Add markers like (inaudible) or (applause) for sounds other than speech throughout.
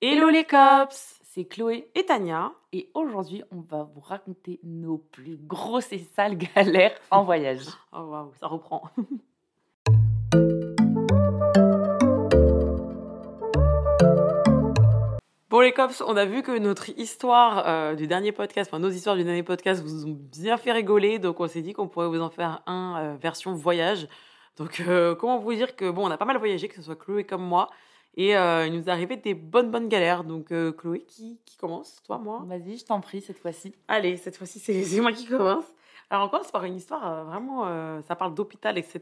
Hello les cops, c'est Chloé et Tania et aujourd'hui on va vous raconter nos plus grosses et sales (laughs) galères en voyage. (laughs) Oh waouh, ça reprend. (laughs) Bon les cops, on a vu que notre histoire euh, du dernier podcast, enfin nos histoires du dernier podcast vous ont bien fait rigoler, donc on s'est dit qu'on pourrait vous en faire un euh, version voyage. Donc euh, comment vous dire que bon, on a pas mal voyagé, que ce soit Chloé comme moi, et euh, il nous est arrivé des bonnes bonnes galères. Donc euh, Chloé, qui, qui commence? Toi, moi? Vas-y, je t'en prie cette fois-ci. Allez, cette fois-ci c'est moi qui commence. Alors on commence par une histoire euh, vraiment, ça parle d'hôpital, etc.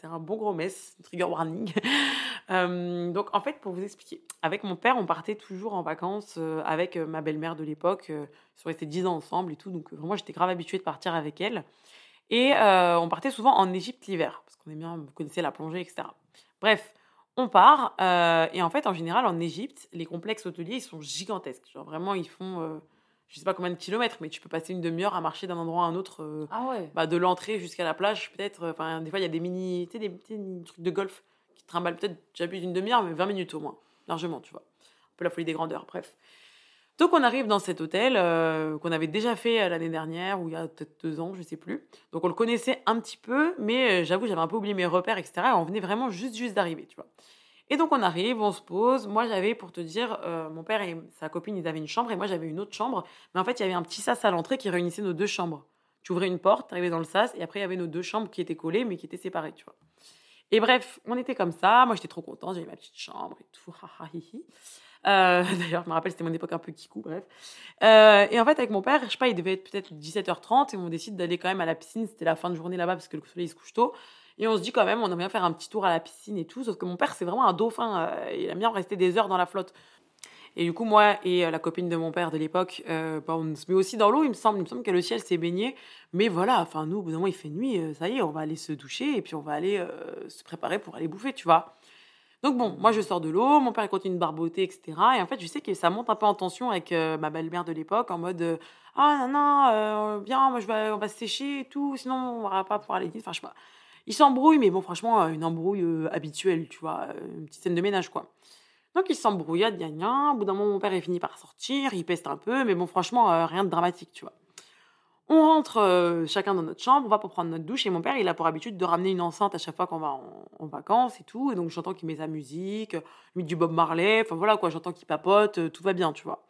C'est un bon gros mess, trigger warning. (laughs) Donc en fait, pour vous expliquer, avec mon père, on partait toujours en vacances avec ma belle-mère de l'époque. Ils sont restés 10 ans ensemble et tout, donc vraiment j'étais grave habituée de partir avec elle. Et on partait souvent en Égypte l'hiver, parce qu'on aime bien, vous connaissez la plongée, etc. Bref, on part, euh, et en fait, en général, en Égypte, les complexes hôteliers, ils sont gigantesques. Genre vraiment, ils font, euh, je sais pas combien de kilomètres, mais tu peux passer une demi-heure à marcher d'un endroit à un autre, euh, Ah ouais. bah, de l'entrée jusqu'à la plage, peut-être. euh, Enfin, des fois, il y a des mini, tu sais, des petits trucs de golf qui trimballent peut-être, j'abuse d'une demi-heure, mais 20 minutes au moins, largement, tu vois. Un peu la folie des grandeurs, bref. Donc, on arrive dans cet hôtel euh, qu'on avait déjà fait euh, l'année dernière, ou il y a peut-être deux ans, je sais plus. Donc, on le connaissait un petit peu, mais euh, j'avoue, j'avais un peu oublié mes repères, etc. Et on venait vraiment juste, juste d'arriver, tu vois. Et donc, on arrive, on se pose. Moi, j'avais, pour te dire, mon père et sa copine, ils avaient une chambre, et moi, j'avais une autre chambre. Mais en fait, il y avait un petit sas à l'entrée qui réunissait nos deux chambres. Tu ouvrais une porte, arrivais dans le sas, et après, il y avait nos deux chambres qui étaient collées, mais qui étaient séparées, tu vois. Et bref, on était comme ça. Moi, j'étais trop contente. J'avais ma petite chambre et tout. (laughs) Euh, (laughs) D'ailleurs, je me rappelle, c'était mon époque un peu kikou, bref. Euh, et en fait, avec mon père, je sais pas, il devait être peut-être 17h30 et on décide d'aller quand même à la piscine. C'était la fin de journée là-bas parce que le soleil se couche tôt. Et on se dit quand même, on aimerait bien faire un petit tour à la piscine et tout. Sauf que mon père, c'est vraiment un dauphin. euh, il aime bien rester des heures dans la flotte. Et du coup, moi et la copine de mon père de l'époque, bah, on se met aussi dans l'eau, il me semble. Il me semble que le ciel s'est baigné. Mais voilà, enfin, nous, au bout d'un moment, il fait nuit. ça y est, on va aller se doucher et puis on va aller se préparer pour aller bouffer, tu vois. Donc bon, moi je sors de l'eau, mon père continue de barboter, etc. Et en fait, je sais que ça monte un peu en tension avec euh, ma belle-mère de l'époque, en mode euh, Ah non, non, euh, bien, moi je vais, on va se sécher et tout, sinon on va pas pouvoir aller. Enfin, je sais pas. Ils s'embrouillent, mais bon, franchement, euh, une embrouille euh, habituelle, tu vois, euh, une petite scène de ménage, quoi. Donc ils s'embrouillent, gna gna. Au bout d'un moment, mon père il finit par sortir, il peste un peu, mais bon, franchement, euh, rien de dramatique, tu vois. On rentre euh, chacun dans notre chambre, on va pour prendre notre douche et mon père il a pour habitude de ramener une enceinte à chaque fois qu'on va en, en vacances et tout. Et donc j'entends qu'il met sa musique, met du Bob Marley, enfin voilà quoi, j'entends qu'il papote, euh, tout va bien, tu vois.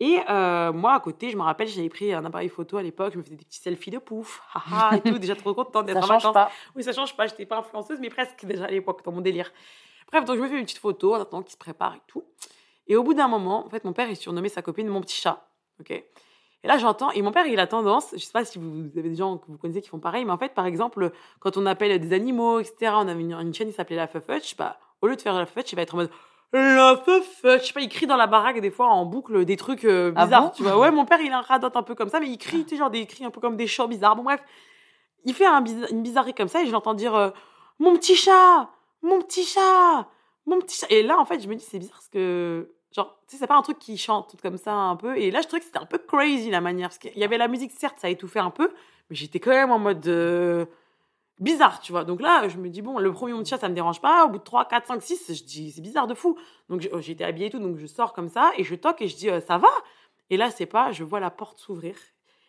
Et euh, moi à côté, je me rappelle, j'avais pris un appareil photo à l'époque, je me faisais des petits selfies de pouf, haha, et tout, déjà trop contente d'être Ça en change vacances. pas. Oui, ça change pas, j'étais pas influenceuse, mais presque déjà à l'époque, dans mon délire. Bref, donc je me fais une petite photo en attendant qu'il se prépare et tout. Et au bout d'un moment, en fait, mon père, il surnommait sa copine mon petit chat. Ok? Et là, j'entends, et mon père, il a tendance, je sais pas si vous avez des gens que vous connaissez qui font pareil, mais en fait, par exemple, quand on appelle des animaux, etc., on avait une, une chaîne qui s'appelait la Feufetch, bah, au lieu de faire la Feufetch, il va être en mode la Feufetch. Je sais pas, il crie dans la baraque des fois en boucle des trucs euh, Ah bizarres, bon? tu vois. Ouais, mon père, il a un radote un peu comme ça, mais il crie, tu sais, genre des cris un peu comme des chants bizarres. Bon, bref, il fait un une bizarrerie comme ça et je l'entends dire euh, Mon petit chat Mon petit chat Mon petit chat Et là, en fait, je me dis, c'est bizarre parce que, genre, tu sais, c'est pas un truc qui chante comme ça un peu. Et là, je trouvais que c'était un peu crazy la manière. Parce qu'il y avait la musique, certes, ça étouffait un peu, mais j'étais quand même en mode. euh, bizarre, tu vois. Donc là, je me dis, bon, le premier mon petit chat, ça me dérange pas. Au bout de 3, 4, 5, 6, je dis, c'est bizarre de fou. Donc j'étais habillée et tout, donc je sors comme ça et je toque et je dis, euh, ça va Et là, c'est pas, je vois la porte s'ouvrir.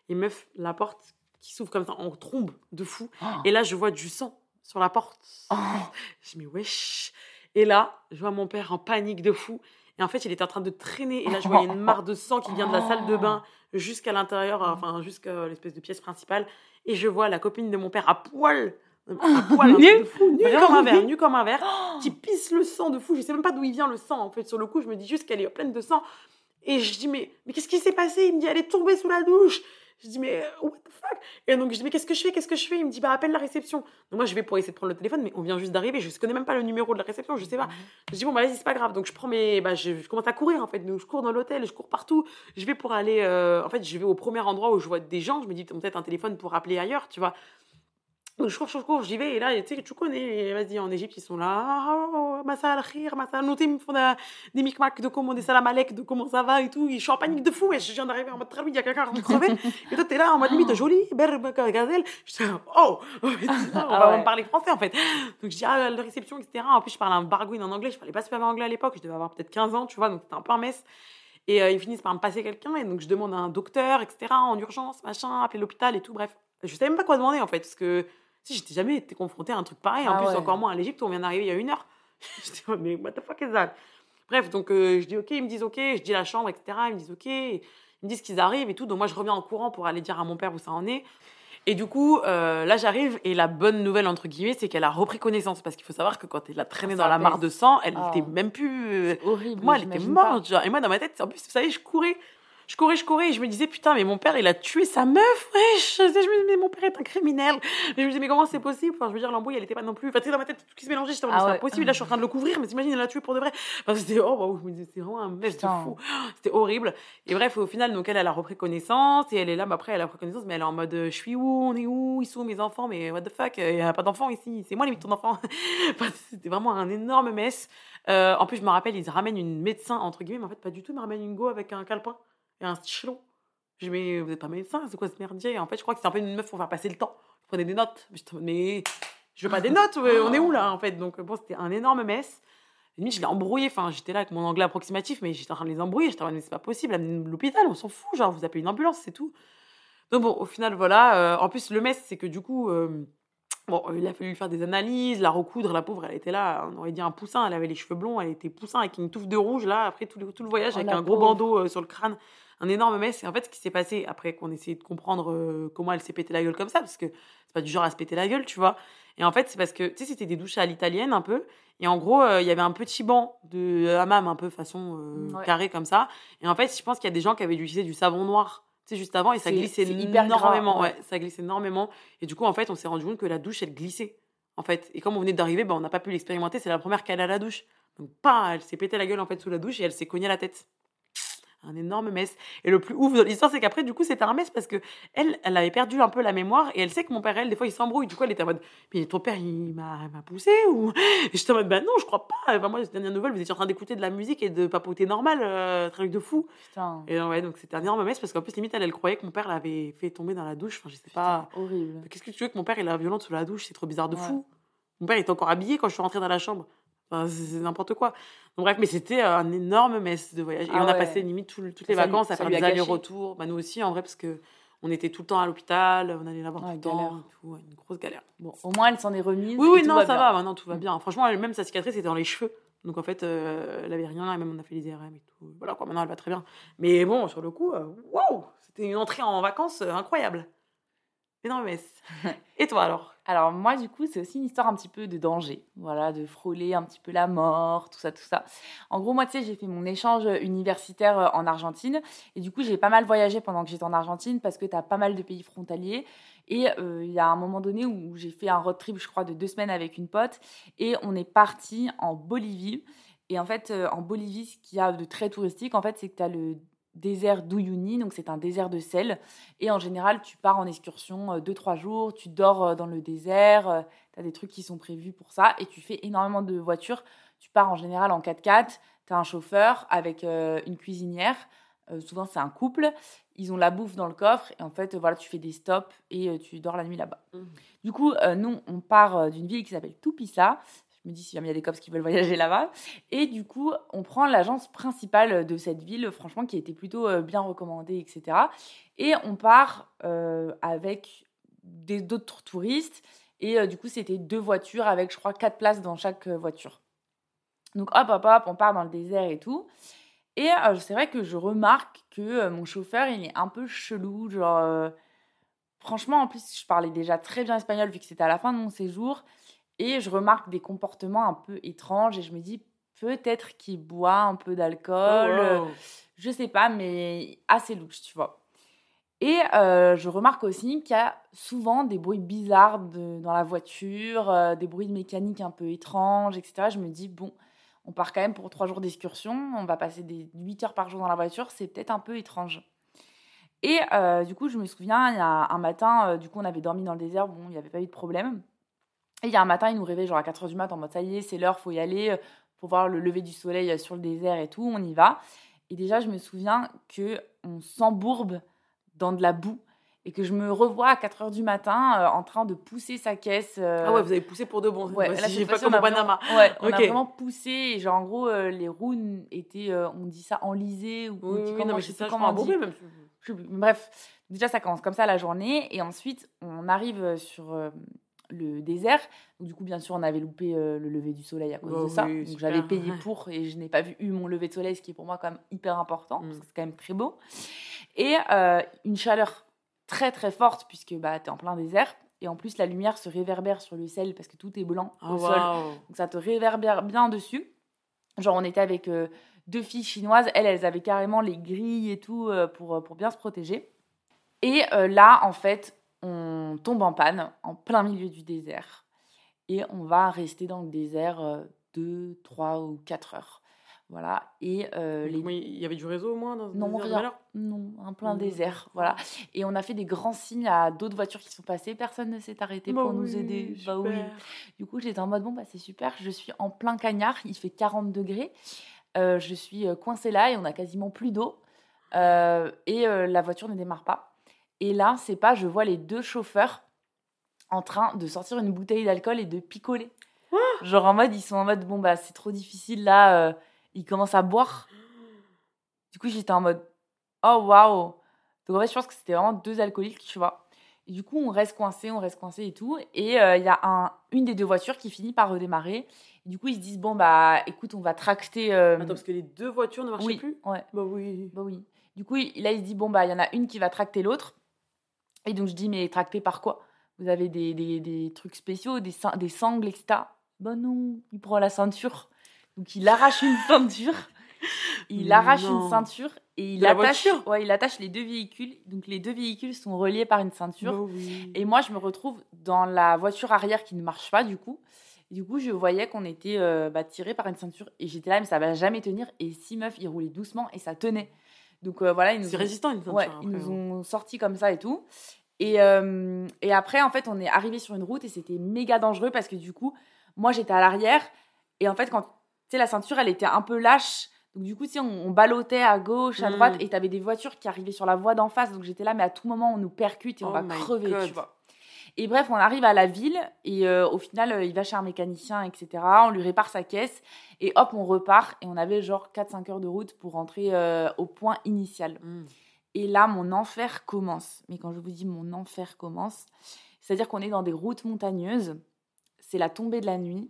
Et meuf, la porte qui s'ouvre comme ça en trombe de fou. Et là, je vois du sang sur la porte. Oh. (laughs) Je dis, mais wesh. Et là, je vois mon père en panique de fou. Et en fait, il était en train de traîner. Et là, je voyais une mare de sang qui vient de la salle de bain jusqu'à l'intérieur, enfin, jusqu'à l'espèce de pièce principale. Et je vois la copine de mon père à poil. À (laughs) poil, un truc Nu fou, comme un verre, nu comme un verre, qui pisse le sang de fou. Je sais même pas d'où il vient le sang, en fait. Sur le coup, je me dis juste qu'elle est pleine de sang. Et je dis, mais, mais qu'est-ce qui s'est passé? Il me dit, elle est tombée sous la douche. Je dis, mais what the fuck? Et donc, je dis, mais qu'est-ce que je fais? Qu'est-ce que je fais? Il me dit, bah, appelle la réception. Donc, moi, je vais pour essayer de prendre le téléphone, mais on vient juste d'arriver. Je ne connais même pas le numéro de la réception, je sais pas. Je dis, bon, bah, vas-y, c'est pas grave. Donc, je prends mes. Bah, je, je commence à courir, en fait. Donc, je cours dans l'hôtel, je cours partout. Je vais pour aller. euh, En fait, je vais au premier endroit où je vois des gens. Je me dis, peut-être un téléphone pour appeler ailleurs, tu vois. Donc, je cours, je cours, j'y vais. Et là, tu sais, tu connais, vas-y, en Égypte, ils sont là. Ah, oh, Massa al-khir, Massa Ils me font des, micmacs de comment, des salam alek, de comment ça va et tout. Je suis en panique de fou. Et je viens d'arriver en mode très il y a quelqu'un qui crevé. (laughs) et toi, t'es là en mode limite, joli, berbe, gazelle. Je suis là, oh, on va Ah me parler français en fait. Donc, je dis, ah, la réception, etc. En plus, je parle un bargouine en anglais. Je parlais pas super bien anglais à l'époque. Je devais avoir peut-être 15 ans, tu vois. Donc, c'était un peu un mess. Et euh, ils finissent par me passer quelqu'un. Et donc, je demande à un docteur, etc., en urgence, machin, appeler l'hôpital et tout. Bref, je savais même pas quoi demander en fait. Parce que si j'étais jamais été confrontée à un truc pareil. En Ah plus, ouais. encore moins à l'Égypte où on vient d'arriver il y a une heure. (laughs) J'étais, mode, mais what the fuck is that? Bref, donc euh, je dis ok, ils me disent ok, je dis la chambre, etc. Ils me disent ok, ils me disent qu'ils arrivent et tout. Donc moi, je reviens en courant pour aller dire à mon père où ça en est. Et du coup, euh, là, j'arrive et la bonne nouvelle, entre guillemets, c'est qu'elle a repris connaissance. Parce qu'il faut savoir que quand elle a traîné Ça dans la mare de sang, elle Ah. était même plus. euh, horrible. moi, elle était morte. Genre. Et moi, dans ma tête, en plus, vous savez, je courais. Je courais, je courais, et je me disais, putain, mais mon père, il a tué sa meuf, wesh. Je me disais, mais mon père est un criminel. Mais je me disais, mais comment c'est possible? Enfin, je veux dire, l'embrouille, elle était pas non plus. Enfin, tu sais, dans ma tête, tout qui se mélangeait, j'étais Ah c'est ouais. pas possible, là, je suis en train de le couvrir, mais t'imagines, elle l'a tué pour de vrai. Enfin, c'était, oh, waouh, je me disais, c'est vraiment un mess de fou. C'était horrible. Et bref, au final, donc, elle, elle a repris connaissance, et elle est là, mais après, elle a repris connaissance, mais elle est en mode, euh, je suis où? On est où? Ils sont où mes enfants? Mais what the fuck? Il y a pas d'enfants ici. C'est moi limite ton enfant. (laughs) Enfin, c'était vraiment un énorme mess. Euh, en plus, je me rappelle, ils ramènent une médecin, entre guillemets, mais en fait, pas du tout. Ils me ramènent une go avec un calepin et un stylo. Je dis, mais vous n'êtes pas médecin, c'est quoi ce merdier? Et En fait, je crois que c'est un peu une meuf pour faire passer le temps. Je prenais des notes. Mode, mais je veux pas des notes, ouais, on est où là, en fait? Donc, bon, c'était un énorme mess. Limite, je l'ai embrouillé. Enfin, j'étais là avec mon anglais approximatif, mais j'étais en train de les embrouiller. J'étais en mode, mais c'est pas possible, amenez l'hôpital, on s'en fout. Genre, vous appelez une ambulance, c'est tout. Donc, bon, au final, voilà. euh, en plus, le mess, c'est que du coup. euh, Bon, euh, il a fallu lui faire des analyses, la recoudre, la pauvre, elle était là, on aurait dit un poussin, elle avait les cheveux blonds, elle était poussin avec une touffe de rouge, là, après tout le, tout le voyage, Oh, avec un gros bandeau euh, sur le crâne, un énorme mess. Et en fait, ce qui s'est passé, après qu'on essayait de comprendre euh, comment elle s'est pété la gueule comme ça, parce que c'est pas du genre à se péter la gueule, tu vois. Et en fait, c'est parce que, tu sais, c'était des douches à l'italienne un peu, et en gros, euh, il y avait un petit banc de hammam, un peu façon euh, Ouais. carré comme ça. Et en fait, je pense qu'il y a des gens qui avaient utilisé du savon noir. Tu sais, juste avant, et ça C'est- glissait c'est énormément. ouais. ouais, ça glissait énormément. Et du coup, en fait, on s'est rendu compte que la douche, elle glissait. En fait, et comme on venait d'arriver, ben, on n'a pas pu l'expérimenter. C'est la première qu'elle a à la douche. Donc, pas, elle s'est pété la gueule en fait sous la douche et elle s'est cognée la tête. Un énorme mess. Et le plus ouf de l'histoire, c'est qu'après, du coup, c'était un mess parce que elle, elle avait perdu un peu la mémoire et elle sait que mon père, elle, des fois, il s'embrouille. Du coup, elle était en mode, mais ton père, il m'a il m'a poussé ou (laughs) j'étais en mode, bah non, je crois pas. Enfin, moi, les dernières nouvelles, vous étiez en train d'écouter de la musique et de papoter normal, euh, truc de fou. Putain. Et ouais, donc c'était un énorme mess parce qu'en plus, limite, elle, elle croyait que mon père l'avait fait tomber dans la douche. Enfin, je sais pas. Horrible. Qu'est-ce que tu veux que mon père il a violente sous la douche C'est trop bizarre de Ouais. fou. Mon père était encore habillé quand je suis rentrée dans la chambre. Enfin, c'est n'importe quoi. Donc, bref, mais c'était un énorme mess de voyage. Et Ah on a passé limite tout- toutes les Ça lui- vacances à faire des allers-retours. Bah, nous aussi, en vrai, parce que on était tout le temps à l'hôpital, on allait la voir Ouais, tout le temps. tout. Une grosse galère. Bon, au moins, elle s'en est remise. Oui, oui, non, va ça bien. va, maintenant tout va bien. Franchement, elle- même sa cicatrice était dans les cheveux. Donc en fait, euh, elle avait rien, et même on a fait les IRM et tout. Voilà, quoi, maintenant elle va très bien. Mais bon, sur le coup, euh, waouh, c'était une entrée en vacances euh, incroyable. (laughs) Et toi alors? Alors moi, du coup, c'est aussi une histoire un petit peu de danger, voilà, de frôler un petit peu la mort, tout ça, tout ça. En gros, moi, tu sais, j'ai fait mon échange universitaire euh, en Argentine, et du coup, j'ai pas mal voyagé pendant que j'étais en Argentine, parce que tu as pas mal de pays frontaliers, et euh, il y a un moment donné où j'ai fait un road trip, je crois, de deux semaines avec une pote, et on est parti en Bolivie. Et en fait, euh, en Bolivie, ce qu'il y a de très touristique, en fait, c'est que tu as le désert d'Uyuni, donc c'est un désert de sel. Et en général, tu pars en excursion 2-3 jours, tu dors euh, dans le désert, tu as des trucs qui sont prévus pour ça, et tu fais énormément de voitures. Tu pars en général en 4x4, tu as un chauffeur avec euh, une cuisinière, euh, souvent c'est un couple, ils ont la bouffe dans le coffre, et en fait, euh, voilà, tu fais des stops et euh, tu dors la nuit là-bas. Mhm. Du coup, euh, nous, on part euh, d'une ville qui s'appelle Tupisa. Me dis si il y a des cops qui veulent voyager là-bas. Et du coup, on prend l'agence principale de cette ville, franchement, qui était plutôt euh, bien recommandée, etc. Et on part euh, avec d'autres touristes. Et euh, du coup, c'était deux voitures avec, je crois, quatre places dans chaque voiture. Donc, hop, hop, hop, on part dans le désert et tout. Et c'est vrai que je remarque que mon chauffeur, il est un peu chelou. Genre, franchement, en plus, je parlais déjà très bien espagnol vu que c'était à la fin de mon séjour. Et je remarque des comportements un peu étranges. Et je me dis, peut-être qu'il boit un peu d'alcool. euh, Oh, wow. je sais pas, mais assez louche, tu vois. Et euh, je remarque aussi qu'il y a souvent des bruits bizarres de- dans la voiture, euh, des bruits de mécanique un peu étranges, etc. Je me dis, bon, on part quand même pour trois jours d'excursion, on va passer des 8 heures par jour dans la voiture, c'est peut-être un peu étrange. Et euh, du coup, je me souviens, il y a un matin, euh, du coup, on avait dormi dans le désert, bon, il n'y avait pas eu de problème. Et il y a un matin, il nous réveille genre à 4 heures du matin en mode, ça y est, c'est l'heure, faut y aller, euh, pour voir le lever du soleil euh, sur le désert et tout, on y va. Et déjà, je me souviens que on s'embourbe dans de la boue et que je me revois à 4 heures du matin euh, en train de pousser sa caisse. euh, Ah ouais, vous avez poussé pour de bon. Ouais, Moi, là, si j'ai pas comme au vraiment- Panama. Ouais, on Ok. a vraiment poussé et genre en gros euh, les roues étaient, on dit ça enlisées ou Oui, comment, non, mais je sais ça, je comment crois, on dit. même. Je. Bref, déjà ça commence comme ça la journée et ensuite on arrive sur le désert. Donc, du coup bien sûr on avait loupé euh, le lever du soleil à cause Bah de ça. oui, Donc j'avais payé pour et je n'ai pas vu eu mon lever de soleil, ce qui est pour moi quand même hyper important parce Mm. que c'est quand même très beau. Et euh, une chaleur très très forte puisque bah t'es en plein désert et en plus la lumière se réverbère sur le sel parce que tout est blanc Ah, au sol. Donc ça te réverbère bien dessus. Genre on était avec euh, deux filles chinoises, elles, elles avaient carrément les grilles et tout euh, pour, pour bien se protéger. Et euh, là, en fait, on tombe en panne en plein milieu du désert. Et on va rester dans le désert euh, deux, trois ou quatre heures. Voilà. Et euh, les... Il y avait du réseau au moins dans Non, désert rien. Non, un plein désert. Voilà. Et on a fait des grands signes à d'autres voitures qui sont passées. Personne ne s'est arrêté Bah pour nous aider. Bah oui. Du coup, j'étais en mode, bon, bah, c'est super, je suis en plein cagnard, il fait 40 degrés, Euh, je suis euh, coincée là et on a quasiment plus d'eau. Euh, et euh, la voiture ne démarre pas. Et là, c'est pas, je vois les deux chauffeurs en train de sortir une bouteille d'alcool et de picoler. Genre en mode, ils sont en mode, bon, bah, c'est trop difficile là, euh, ils commencent à boire. Du coup, j'étais en mode, oh waouh! Donc en fait, je pense que c'était vraiment deux alcooliques, tu vois. Et du coup, on reste coincé, on reste coincé et tout. Et euh, il y a un, une des deux voitures qui finit par redémarrer. Et du coup, ils se disent bon bah écoute, on va tracter. euh, Attends, parce que les deux voitures ne marchaient oui, plus? ouais, Bah oui. bah oui. Du coup, là, il se dit bon bah il y en a une qui va tracter l'autre. Et donc je dis mais tracter par quoi? Vous avez des, des, des trucs spéciaux, des, des sangles, etc. Bah non, il prend la ceinture. Donc il arrache une (laughs) ceinture. Il arrache une ceinture et il attache, ouais, il attache les deux véhicules. Donc les deux véhicules sont reliés par une ceinture. Bah oui. Et moi, je me retrouve dans la voiture arrière qui ne marche pas, du coup. Et du coup, je voyais qu'on était euh, bah, tiré par une ceinture. Et j'étais là, mais ça va jamais tenir. Et six meufs, ils roulaient doucement et ça tenait. Donc euh, voilà, ils nous ont- résistant une ceinture. Ouais, après, ils nous hein. ont sortis comme ça et tout. Et, euh, et après, en fait, on est arrivé sur une route et c'était méga dangereux parce que du coup, moi, j'étais à l'arrière. Et en fait, quand tu sais, la ceinture, elle était un peu lâche. Donc, du coup, tu sais, on, on ballottait à gauche, à Mm. droite. Et t'avais des voitures qui arrivaient sur la voie d'en face. Donc, j'étais là, mais à tout moment, on nous percute et on Oh va crever, God. tu vois. Et bref, on arrive à la ville et euh, au final, euh, il va chez un mécanicien, etc. On lui répare sa caisse et hop, on repart. Et on avait genre 4-5 heures de route pour rentrer euh, au point initial. Mm. Et là, mon enfer commence. Mais quand je vous dis mon enfer commence, c'est-à-dire qu'on est dans des routes montagneuses. C'est la tombée de la nuit.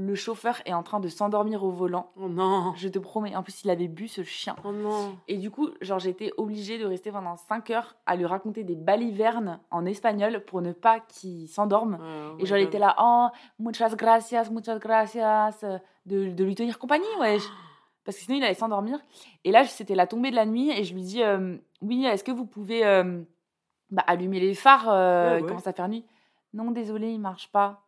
Le chauffeur est en train de s'endormir au volant. Oh non. Je te promets. En plus, il avait bu ce chien. Oh non. Et du coup, genre, j'étais obligée de rester pendant 5 heures à lui raconter des balivernes en espagnol pour ne pas qu'il s'endorme. Ouais, oh Et genre, était là, oh, muchas gracias, muchas gracias, de, de lui tenir compagnie, wesh. (gasps) Parce que sinon, il allait s'endormir. Et là, c'était la tombée de la nuit et je lui dis, euh, oui, est-ce que vous pouvez euh, bah, allumer les phares euh, Ouais, Il ouais. commence à faire nuit? Non, désolé, il marche pas.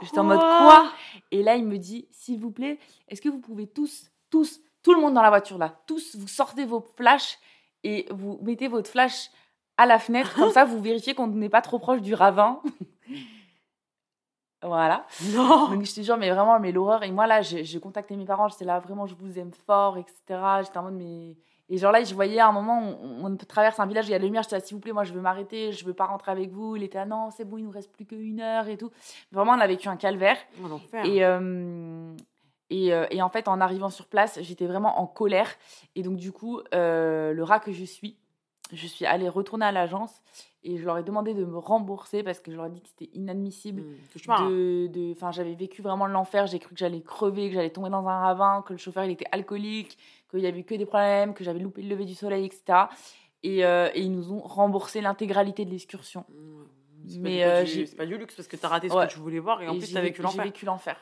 J'étais en mode quoi Et là, il me dit, s'il vous plaît, est-ce que vous pouvez tous, tous, tout le monde dans la voiture là, tous, vous sortez vos flashs et vous mettez votre flash à la fenêtre, comme (laughs) ça, vous vérifiez qu'on n'est pas trop proche du ravin. (laughs) voilà. Non. Donc je te jure, mais vraiment, mais l'horreur. Et moi là, j'ai j'ai contacté mes parents, j'étais là, vraiment, je vous aime fort, etc. J'étais en mode, mais. Et genre là, je voyais à un moment, on, on traverse un village, il y a la lumière, j'étais là, s'il vous plaît, moi je veux m'arrêter, je veux pas rentrer avec vous. Il était là, non, c'est bon, il nous reste plus qu'une heure et tout. Vraiment, on a vécu un calvaire. Oh. Et, euh, et, euh, et en fait, en arrivant sur place, j'étais vraiment en colère. Et donc, du coup, euh, le rat que je suis, je suis allée retourner à l'agence et je leur ai demandé de me rembourser parce que je leur ai dit que c'était inadmissible. Mm, pas, hein. De, enfin, j'avais vécu vraiment l'enfer. J'ai cru que j'allais crever, que j'allais tomber dans un ravin, que le chauffeur il était alcoolique, qu'il y avait que des problèmes, que j'avais loupé le lever du soleil, etc. Et, euh, et ils nous ont remboursé l'intégralité de l'excursion. Mm, c'est Mais, euh, c'est pas du luxe parce que t'as raté ce Ouais. que tu voulais voir et en Et plus t'as vécu- vécu J'ai l'enfer. vécu l'enfer.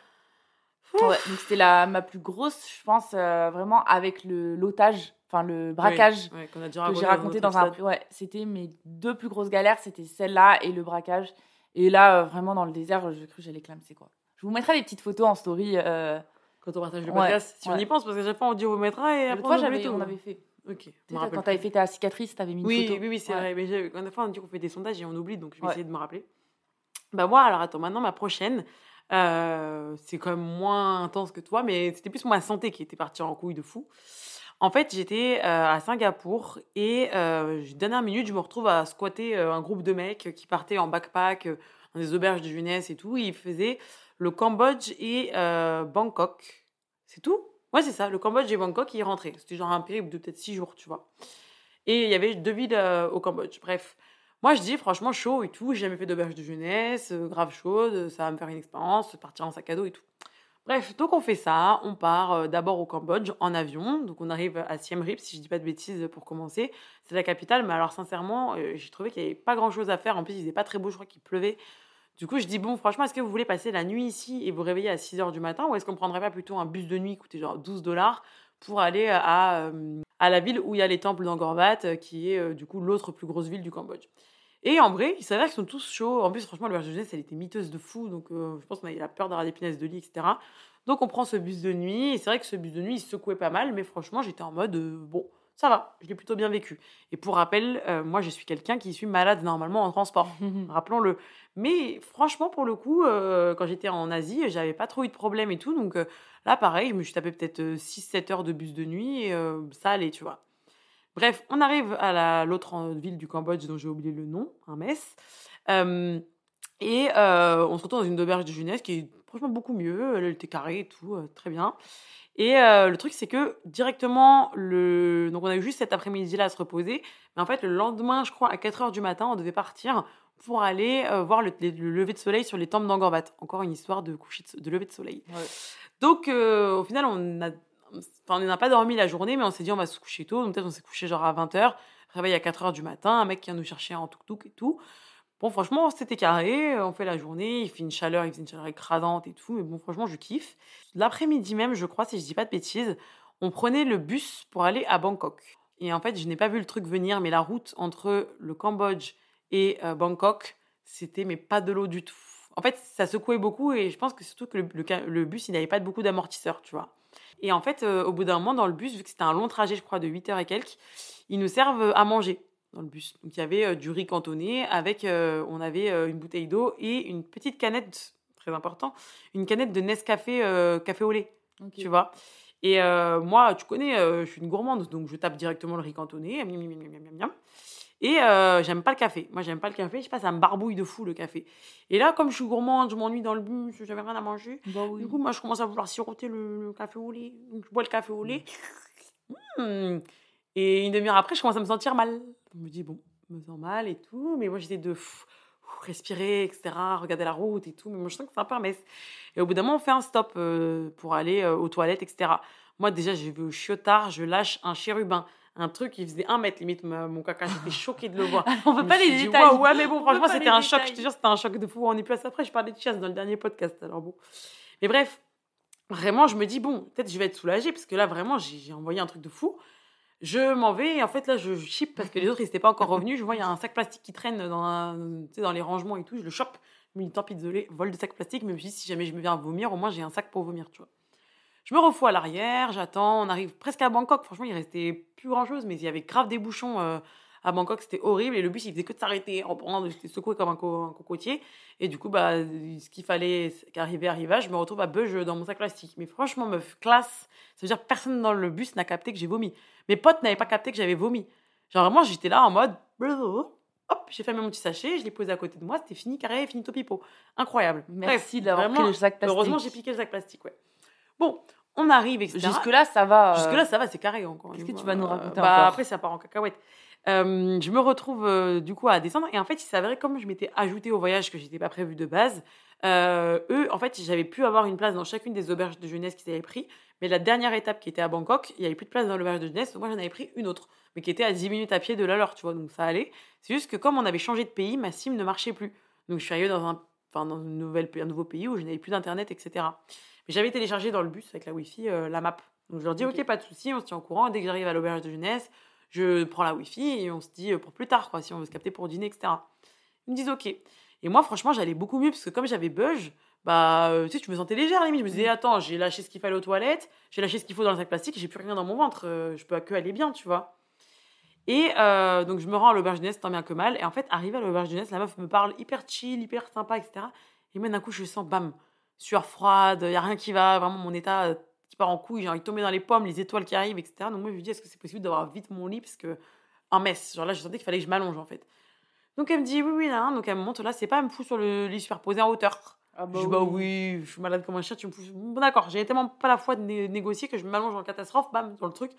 Ouais, donc c'était la ma plus grosse, je pense, euh, vraiment avec le l'otage enfin le braquage que j'ai raconté dans dans un. Ouais, c'était mes deux plus grosses galères, c'était celle-là et le braquage. Et là, euh, vraiment dans le désert, j'ai cru que j'allais clamser quoi. Je vous mettrai des petites photos en story. Euh... Quand on partage le Ouais, podcast, si on y pense, parce que chaque fois on dit on vous mettra et après j'avais, tout. on avait fait. Ok. Je quand t'avais fait ta cicatrice, t'avais mis une Oui, photo. oui, oui, c'est vrai. Mais quand des fois on dit qu'on fait des sondages et on oublie, donc je vais essayer de me rappeler. Bah moi, alors attends, maintenant ma prochaine, euh, c'est quand même moins intense que toi, mais c'était plus ma santé qui était partie en couille de fou. En fait, j'étais euh, à Singapour et euh, dernière minute, je me retrouve à squatter euh, un groupe de mecs qui partaient en backpack dans des auberges de jeunesse et tout. Ils faisaient le Cambodge et Bangkok. C'est tout? Ouais, c'est ça, le Cambodge et Bangkok, ils rentraient. C'était genre un périple de peut-être six jours, tu vois. Et il y avait deux villes au Cambodge. Bref, moi je dis franchement chaud et tout. J'ai jamais fait d'auberge de jeunesse, grave chaude. Ça va me faire une expérience, partir en sac à dos et tout. Bref, donc on fait ça. On part euh, d'abord au Cambodge en avion. Donc on arrive à Siem Reap, si je dis pas de bêtises pour commencer. C'est la capitale, mais alors sincèrement, euh, j'ai trouvé qu'il y avait pas grand chose à faire. En plus, il faisait pas très beau, je crois qu'il pleuvait. Du coup, je dis, bon, franchement, est-ce que vous voulez passer la nuit ici et vous réveiller à 6 h du matin ou est-ce qu'on prendrait pas plutôt un bus de nuit qui coûtait genre 12 dollars pour aller à, euh, à la ville où il y a les temples euh, qui est du coup l'autre plus grosse ville du Cambodge? Et en vrai, il s'avère qu'ils sont tous chauds. En plus, franchement, l'auberge de jeunesse, elle était miteuse de fou. Donc, euh, je pense qu'on avait la peur d'avoir des punaises de lit, etc. Donc, on prend ce bus de nuit. Et c'est vrai que ce bus de nuit, il secouait pas mal. Mais franchement, j'étais en mode, euh, bon, ça va. Je l'ai plutôt bien vécu. Et pour rappel, euh, moi, je suis quelqu'un qui suis malade normalement en transport. (laughs) Rappelons-le. Mais franchement, pour le coup, quand j'étais en Asie, j'avais pas trop eu de problème et tout. Donc là, pareil, je me suis tapé peut-être 6-7 heures de bus de nuit et ça allait, tu vois. Bref, on arrive à la- l'autre en- ville du Cambodge dont j'ai oublié le nom, un mess. Euh, et euh, on se retrouve dans une auberge de jeunesse qui est franchement beaucoup mieux. Elle était carrée et tout, euh, très bien. Et euh, le truc, c'est que directement, le... donc on a eu juste cet après-midi-là à se reposer. Mais en fait, le lendemain, je crois, à 4 heures du matin, on devait partir pour aller euh, voir le, le- le lever de soleil sur les temples d'Angkor Wat. Encore une histoire de, coucher de, de lever de soleil. Ouais. Donc, euh, au final, on a, enfin, on n'a pas dormi la journée, mais on s'est dit on va se coucher tôt. Donc, peut-être on s'est couché genre à 20h, réveil à 4h du matin, un mec qui vient nous chercher en tuk-tuk et tout. Bon, franchement, c'était carré, on fait la journée, il fait une chaleur, il faisait une chaleur écrasante et tout, mais bon, franchement, je kiffe. L'après-midi même, je crois, si je dis pas de bêtises, on prenait le bus pour aller à Bangkok. Et en fait, je n'ai pas vu le truc venir, mais la route entre le Cambodge et euh, Bangkok, c'était mais pas de l'eau du tout. En fait, ça secouait beaucoup et je pense que surtout que le, bus, il n'avait pas beaucoup d'amortisseurs, tu vois. Et en fait, euh, au bout d'un moment, dans le bus, vu que c'était un long trajet, je crois, de 8 heures et quelques, ils nous servent à manger dans le bus. Donc, il y avait euh, du riz cantonné avec, euh, on avait euh, une bouteille d'eau et une petite canette, très important, une canette de Nescafé euh, café au lait tu vois. Et euh, moi, tu connais, euh, je suis une gourmande, donc je tape directement le riz cantonné. miam, miam, miam. Et euh, j'aime pas le café. Moi, j'aime pas le café. Je sais pas, ça me barbouille de fou le café. Et là, comme je suis gourmande, je m'ennuie dans le bus, j'avais rien à manger. Bah oui. Du coup, moi, je commence à vouloir siroter le, le café au lait. Donc, je bois le café au lait. Hmm. Et une demi-heure après, je commence à me sentir mal. Je me dis, bon, je me sens mal et tout. Mais moi, j'étais de respirer, etc., regarder la route et tout. Mais moi, je sens que c'est un peu un mess. Et au bout d'un moment, on fait un stop euh, pour aller euh, aux toilettes, etc. Moi, déjà, j'ai vu au chiotard, je lâche un chérubin. Un truc qui faisait un mètre limite, mon caca, j'étais (laughs) choquée de le voir. On Je veut pas les dit, détails. ouais, mais bon, On franchement, c'était un choc. Je te jure, c'était un choc de fou. On est plus après. Je parlais de chasse dans le dernier podcast. Alors bon. Mais bref, vraiment, je me dis, bon, peut-être je vais être soulagée parce que là, vraiment, j'ai envoyé un truc de fou. Je m'en vais et en fait, là, je chip parce que les autres, ils n'étaient pas encore revenus. Je vois, il y a un sac plastique qui traîne dans, un- dans les rangements et tout. Je le chope. Je me dis, tant pis, désolé, vol de sac plastique. Mais je me dis, si jamais je me viens vomir, au moins, j'ai un sac pour vomir, tu vois. Je me refous à l'arrière, j'attends, on arrive presque à Bangkok. Franchement, il restait plus grand chose, mais il y avait grave des bouchons euh, à Bangkok, c'était horrible. Et le bus, il faisait que de s'arrêter, reprendre, j'étais secoué comme un, co- un cocotier. Et du coup, bah, ce qu'il fallait qu'arriver arriva, je me retrouve à Beuge dans mon sac plastique. Mais franchement, meuf, classe, ça veut dire personne dans le bus n'a capté que j'ai vomi. Mes potes n'avaient pas capté que j'avais vomi. Genre vraiment, j'étais là en mode. Hop, j'ai fait mon petit sachet, je l'ai posé à côté de moi, c'était fini, carré, finito pipo. Incroyable. Merci d'avoir pris le sac plastique. Heureusement, j'ai piqué le sac plastique, ouais. Bon, on arrive, etc. Jusque-là, ça va. euh, Jusque-là, ça va, c'est carré encore. qu'est-ce que tu vas nous Euh, raconter bah, encore Après, ça part en cacahuète. Euh, je me retrouve euh, du coup à descendre et en fait, il s'avérait comme je m'étais ajoutée au voyage que j'étais pas prévu de base. euh, eux, en fait, j'avais pu avoir une place dans chacune des auberges de jeunesse qu'ils avaient pris, mais la dernière étape qui était à Bangkok, il y avait plus de place dans l'auberge de jeunesse, donc moi j'en avais pris une autre, mais qui était à 10 minutes à pied de la leur, tu vois, donc ça allait. C'est juste que comme on avait changé de pays, ma SIM ne marchait plus, donc je suis arrivée dans un, enfin, dans une nouvelle, un nouveau pays où je n'avais plus d'internet, etc. Mais j'avais téléchargé dans le bus avec la Wi-Fi euh, la map. Donc je leur dis, ok, pas de souci, on se tient au courant. Dès que j'arrive à l'auberge de jeunesse, je prends la Wi-Fi et on se dit euh, pour plus tard, quoi, si on veut se capter pour dîner, etc. Ils me disent, ok. Et moi, franchement, j'allais beaucoup mieux parce que comme j'avais buzz, bah, euh, tu sais, je me sentais légère, limite. Je me disais, attends, j'ai lâché ce qu'il fallait aux toilettes, j'ai lâché ce qu'il faut dans le sac plastique, j'ai plus rien dans mon ventre, euh, je peux que aller bien, tu vois. Et euh, donc, je me rends à l'auberge de jeunesse tant bien que mal. Et en fait, arrivé à l'auberge de jeunesse, la meuf me parle hyper chill, hyper sympa, etc. Et moi, d'un coup, je sens, bam, sueur froide, il y a rien qui va, vraiment mon état euh, qui part en couille, j'ai envie de tomber dans les pommes, les étoiles qui arrivent, etc. Donc, moi, je lui dis, est-ce que c'est possible d'avoir vite mon lit Parce que, en messe, genre là, je sentais qu'il fallait que je m'allonge, en fait. Donc, elle me dit, oui, oui, là. Donc, elle me montre, là, c'est pas, elle me fout sur le lit superposé en hauteur. Ah je dis, bah oui, je suis malade comme un chien, tu me fous. Bon, d'accord, j'ai tellement pas la foi de né- négocier que je m'allonge en catastrophe, bam, dans le truc.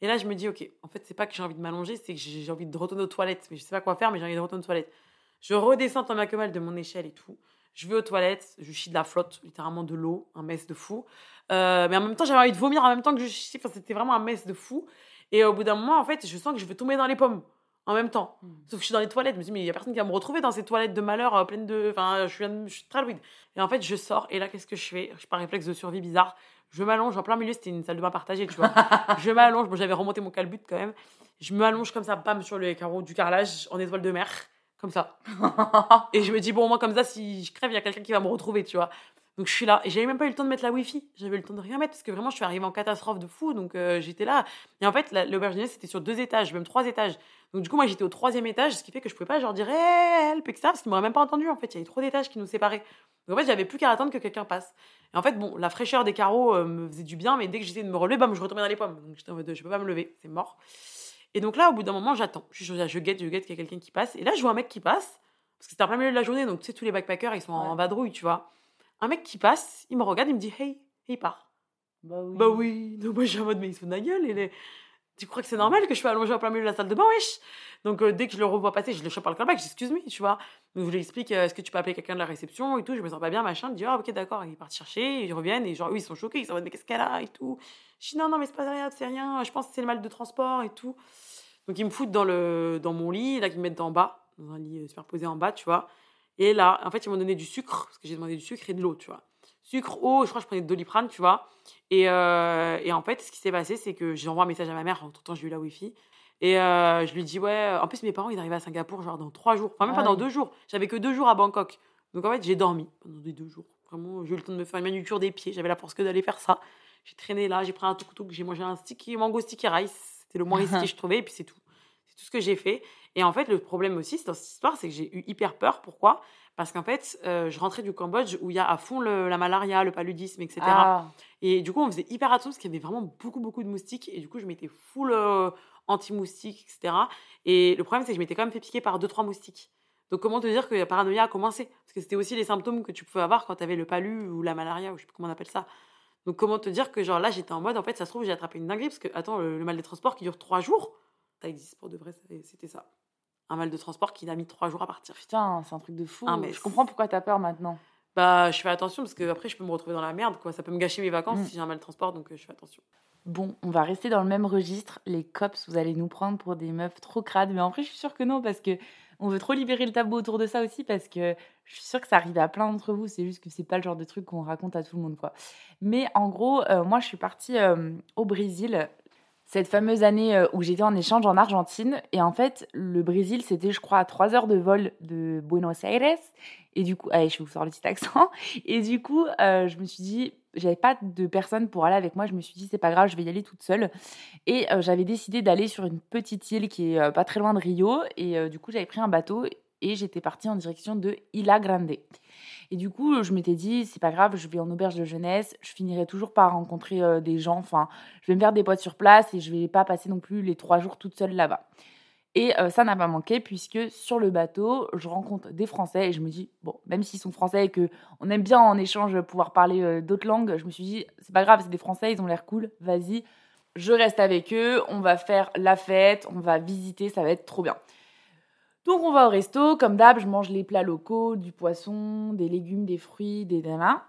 Et là, je me dis, ok, en fait, c'est pas que j'ai envie de m'allonger, c'est que j'ai j'ai envie de retourner aux toilettes. Mais je sais pas quoi faire, mais j'ai envie de retourner aux toilettes. Je redescends tant bien que mal de mon échelle et tout. Je vais aux toilettes, je chie de la flotte, littéralement de l'eau, un mess de fou. Euh, mais en même temps, j'avais envie de vomir en même temps que je chie. Enfin, c'était vraiment un mess de fou. Et au bout d'un moment, en fait, je sens que je vais tomber dans les pommes en même temps. Hmm. Sauf que je suis dans les toilettes. Je me dis, mais il y a personne qui va me retrouver dans ces toilettes de malheur euh, pleines de. Enfin, je suis, je suis très louide. Et en fait, je sors. Et là, qu'est-ce que je fais? Je par réflexe de survie bizarre. Je m'allonge en plein milieu. C'était une salle de bain partagée, tu vois. (laughs) je m'allonge. Bon, j'avais remonté mon calbut quand même. Je m'allonge comme ça, bam, sur le carreau du carrelage en étoile de mer. Comme ça. (laughs) Et je me dis, bon, moi, comme ça, si je crève, il y a quelqu'un qui va me retrouver, tu vois. Donc je suis là. Et j'avais même pas eu le temps de mettre la Wi-Fi. J'avais le temps de rien mettre parce que vraiment, je suis arrivée en catastrophe de fou. Donc euh, j'étais là. Et en fait, la- l'auberge jeunesse, c'était sur deux étages, même trois étages. Donc du coup, moi, j'étais au troisième étage, ce qui fait que je pouvais pas genre dire help, etc. Parce qu'ils m'auraient même pas entendu. En fait, il y avait trop d'étages qui nous séparaient. Donc en fait, j'avais plus qu'à attendre que quelqu'un passe. Et en fait, bon, la fraîcheur des carreaux euh, me faisait du bien, mais dès que j'essayais de me relever, bam, je retombais dans les pommes. Donc j'étais en mode, je peux pas me lever, c'est mort. Et donc là, au bout d'un moment, j'attends. Je, je, je guette, je guette qu'il y a quelqu'un qui passe. Et là, je vois un mec qui passe, parce que c'était en plein milieu de la journée, donc tu sais, tous les backpackers, ils sont en vadrouille, tu vois. Un mec qui passe, il me regarde, il me dit hey, et il part. Bah oui. Bah oui. Donc moi, je suis en mode, mais il se fout de ma gueule. Et les- Tu crois que c'est normal que je sois allongée en plein milieu de la salle de bain, wesh? Donc euh, dès que je le revois passer, je le chope par le callback, je dis excuse moi tu vois. Donc je lui explique, euh, est-ce que tu peux appeler quelqu'un de la réception et tout, je me sens pas bien, machin. Il dit, ah ok, d'accord. Ils partent chercher, ils reviennent et genre, eux, ils sont choqués, ils sont en mode, mais qu'est-ce qu'elle a et tout. Je dis, non, non, mais c'est pas rien, c'est rien, je pense que c'est le mal de transport et tout. Donc ils me foutent dans, le, dans mon lit, là, qu'ils me mettent en bas, dans un lit euh, superposé en bas, tu vois. Et là, en fait, ils m'ont donné du sucre, parce que j'ai demandé du sucre et de l'eau, tu vois. Sucre, eau, je crois que je prenais de doliprane, tu vois. Et, euh, et en fait, ce qui s'est passé, c'est que j'envoie un message à ma mère. Entre temps, j'ai eu la Wi-Fi. Et euh, je lui dis, ouais. En plus, mes parents, ils arrivaient à Singapour, genre dans trois jours. Enfin, même Ah pas dans oui. deux jours. J'avais que deux jours à Bangkok. Donc, en fait, j'ai dormi pendant des deux jours. Vraiment, j'ai eu le temps de me faire une manucure des pieds. J'avais la force que d'aller faire ça. J'ai traîné là, j'ai pris un tuk-tuk, j'ai mangé un sticky, mango sticky rice. C'était le moins risqué, (laughs) je trouvais. Et puis, c'est tout. C'est tout ce que j'ai fait. Et en fait, le problème aussi c'est dans cette histoire, c'est que j'ai eu hyper peur. Pourquoi? Parce qu'en fait, euh, je rentrais du Cambodge où il y a à fond le- la malaria, le paludisme, etc. Ah, Et du coup, on faisait hyper attention parce qu'il y avait vraiment beaucoup, beaucoup de moustiques. Et du coup, je m'étais full euh, anti-moustique, etc. Et le problème, c'est que je m'étais quand même fait piquer par deux, trois moustiques. Donc, comment te dire que la paranoïa a commencé? Parce que c'était aussi les symptômes que tu pouvais avoir quand tu avais le palu ou la malaria, ou je sais plus comment on appelle ça. Donc, comment te dire que, genre là, j'étais en mode, en fait, ça se trouve, j'ai attrapé une dinguerie. Parce que, attends, le, le mal de transport qui dure trois jours, ça existe pour de vrai, c'était ça. Un mal de transport qui a mis trois jours à partir. putain, c'est un truc de fou. Ah, mais je comprends pourquoi t'as peur maintenant. Bah, je fais attention parce que après, je peux me retrouver dans la merde, quoi. Ça peut me gâcher mes vacances Mm. si j'ai un mal de transport, donc euh, je fais attention. Bon, on va rester dans le même registre. Les cops, vous allez nous prendre pour des meufs trop crades. Mais en vrai, je suis sûre que non, parce que on veut trop libérer le tabou autour de ça aussi, parce que je suis sûre que ça arrive à plein d'entre vous. C'est juste que c'est pas le genre de truc qu'on raconte à tout le monde, quoi. Mais en gros, euh, moi, je suis partie euh, au Brésil cette fameuse année euh, où j'étais en échange en Argentine. Et en fait, le Brésil, c'était, je crois, à 3 heures de vol de Buenos Aires. Et du coup, allez, je vous faire le petit accent. Et du coup, euh, je me suis dit, j'avais pas de personne pour aller avec moi. Je me suis dit, c'est pas grave, je vais y aller toute seule. Et euh, j'avais décidé d'aller sur une petite île qui est pas très loin de Rio. Et du coup, j'avais pris un bateau et j'étais partie en direction de Ilha Grande. Et du coup, je m'étais dit, c'est pas grave, je vais en auberge de jeunesse, je finirai toujours par rencontrer euh, des gens. Enfin, je vais me faire des potes sur place et je vais pas passer non plus les trois jours toute seule là-bas. Et euh, ça n'a pas manqué puisque sur le bateau, je rencontre des Français et je me dis, bon, même s'ils sont Français et que on aime bien en échange pouvoir parler euh, d'autres langues, je me suis dit, c'est pas grave, c'est des Français, ils ont l'air cool, vas-y, je reste avec eux, on va faire la fête, on va visiter, ça va être trop bien. Donc on va au resto, comme d'hab, je mange les plats locaux, du poisson, des légumes, des fruits, des nanas.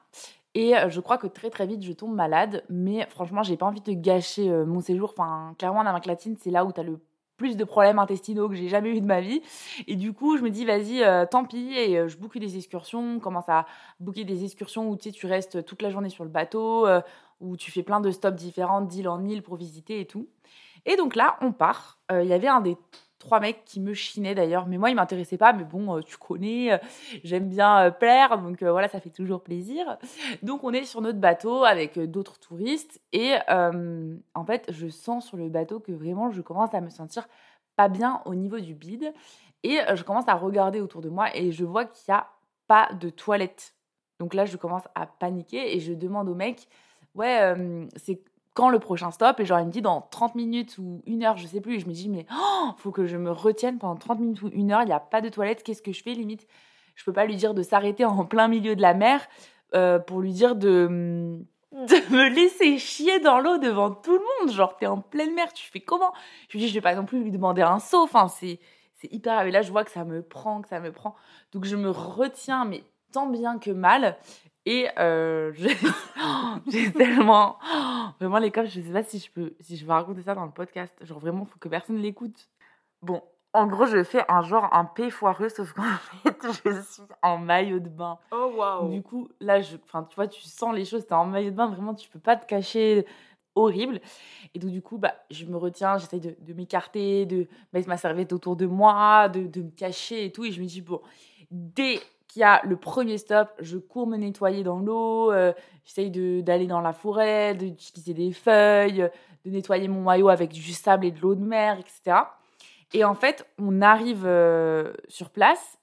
Et euh, je crois que très très vite je tombe malade, mais franchement j'ai pas envie de gâcher euh, mon séjour. Enfin, clairement en Amérique latine, c'est là où tu as le plus de problèmes intestinaux que j'ai jamais eu de ma vie. Et du coup, je me dis, vas-y, euh, tant pis. Et je boucle des excursions, commence à booker des excursions où tu sais, tu restes toute la journée sur le bateau, où tu fais plein de stops différents d'île en île pour visiter et tout. Et donc là, on part. Il y avait un des trois mecs qui me chinaient d'ailleurs, mais moi, ils m'intéressaient pas. Mais bon, tu connais, j'aime bien plaire, donc voilà, ça fait toujours plaisir. Donc on est sur notre bateau avec d'autres touristes. Et en fait, je sens sur le bateau que vraiment, je commence à me sentir pas bien au niveau du bide. Et je commence à regarder autour de moi et je vois qu'il n'y a pas de toilette. Donc là, je commence à paniquer et je demande au mec, ouais, c'est quand le prochain stop Et genre, il me dit dans 30 minutes ou une heure, je sais plus. Et je me dis, mais oh, faut que je me retienne pendant 30 minutes ou une heure, il n'y a pas de toilette, qu'est-ce que je fais limite? Je peux pas lui dire de s'arrêter en plein milieu de la mer pour lui dire de de me laisser chier dans l'eau devant tout le monde. Genre, t'es en pleine mer, tu fais comment? Je lui dis, je vais pas non plus lui demander un saut. Enfin, c'est, c'est hyper. Et là, je vois que ça me prend, que ça me prend. Donc, je me retiens, mais tant bien que mal. Et euh, (laughs) j'ai tellement. Vraiment, les cops, je sais pas si je peux si je vais raconter ça dans le podcast. Genre, vraiment, faut que personne l'écoute. Bon, en gros, je fais un genre un P foireux, sauf qu'en (laughs) fait, je suis en maillot de bain. Oh waouh Du coup, là, je, enfin, tu vois, tu sens les choses, t'es en maillot de bain, vraiment, tu peux pas te cacher horrible. Et donc, du coup, bah, je me retiens, j'essaye de, de m'écarter, de mettre ma serviette autour de moi, de, de, me cacher et tout. Et je me dis, bon, dès qu'il y a le premier stop, je cours me nettoyer dans l'eau, euh, j'essaye d'aller dans la forêt, d'utiliser des feuilles, de nettoyer mon maillot avec du sable et de l'eau de mer, etc. Et en fait, on arrive euh, sur place,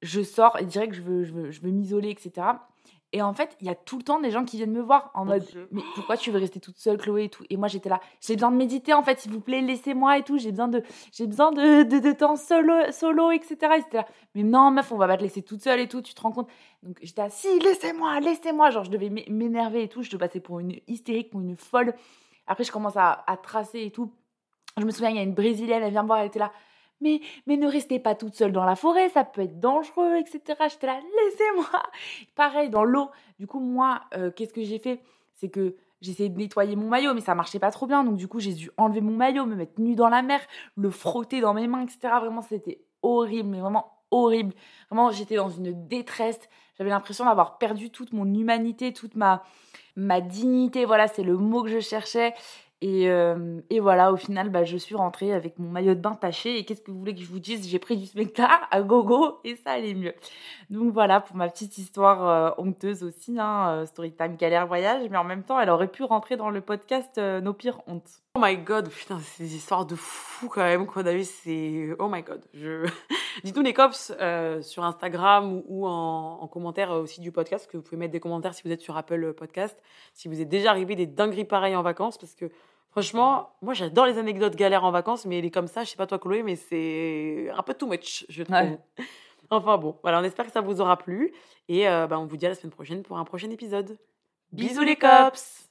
je sors et je veux, je veux m'isoler, etc. Et en fait, il y a tout le temps des gens qui viennent me voir en mode Mais pourquoi tu veux rester toute seule, Chloé et tout? Et moi, j'étais là J'ai besoin de méditer, en fait, s'il vous plaît, laissez-moi et tout. J'ai besoin de, j'ai besoin de, de, temps solo, solo etc. Et Mais non, meuf, on va pas te laisser toute seule et tout, tu te rends compte? Donc j'étais là Si, laissez-moi, laissez-moi. Genre, je devais m'énerver et tout. Je te passais pour une hystérique, pour une folle. Après, je commence à, à tracer et tout. Je me souviens, il y a une Brésilienne, elle vient me voir, elle était là. Mais, mais ne restez pas toute seule dans la forêt, ça peut être dangereux, etc. J'étais là, laissez-moi. Pareil, dans l'eau. Du coup, moi, euh, qu'est-ce que j'ai fait? C'est que j'ai essayé de nettoyer mon maillot, mais ça marchait pas trop bien. Donc, du coup, j'ai dû enlever mon maillot, me mettre nu dans la mer, le frotter dans mes mains, etc. Vraiment, c'était horrible, mais vraiment horrible. Vraiment, j'étais dans une détresse. J'avais l'impression d'avoir perdu toute mon humanité, toute ma, ma dignité. Voilà, c'est le mot que je cherchais. Et, euh, et, voilà, au final, bah, je suis rentrée avec mon maillot de bain taché. Et qu'est-ce que vous voulez que je vous dise? J'ai pris du spectacle à gogo et ça allait mieux. Donc voilà pour ma petite histoire euh, honteuse aussi, hein, euh, Storytime Galère Voyage. Mais en même temps, elle aurait pu rentrer dans le podcast Nos pires hontes. Oh my god, putain, c'est des histoires de fou quand même qu'on a. C'est. Oh my god. Je... (laughs) Dites-nous les cops sur Instagram ou, en, en, commentaire aussi du podcast, que vous pouvez mettre des commentaires si vous êtes sur Apple Podcast, si vous êtes déjà arrivé des dingueries pareilles en vacances, parce que Franchement, moi j'adore les anecdotes galères en vacances, mais les comme ça, je sais pas toi Chloé, mais c'est un peu too much, je trouve. (laughs) Enfin bon, voilà, on espère que ça vous aura plu et euh, bah, on vous dit à la semaine prochaine pour un prochain épisode. Bisous les cops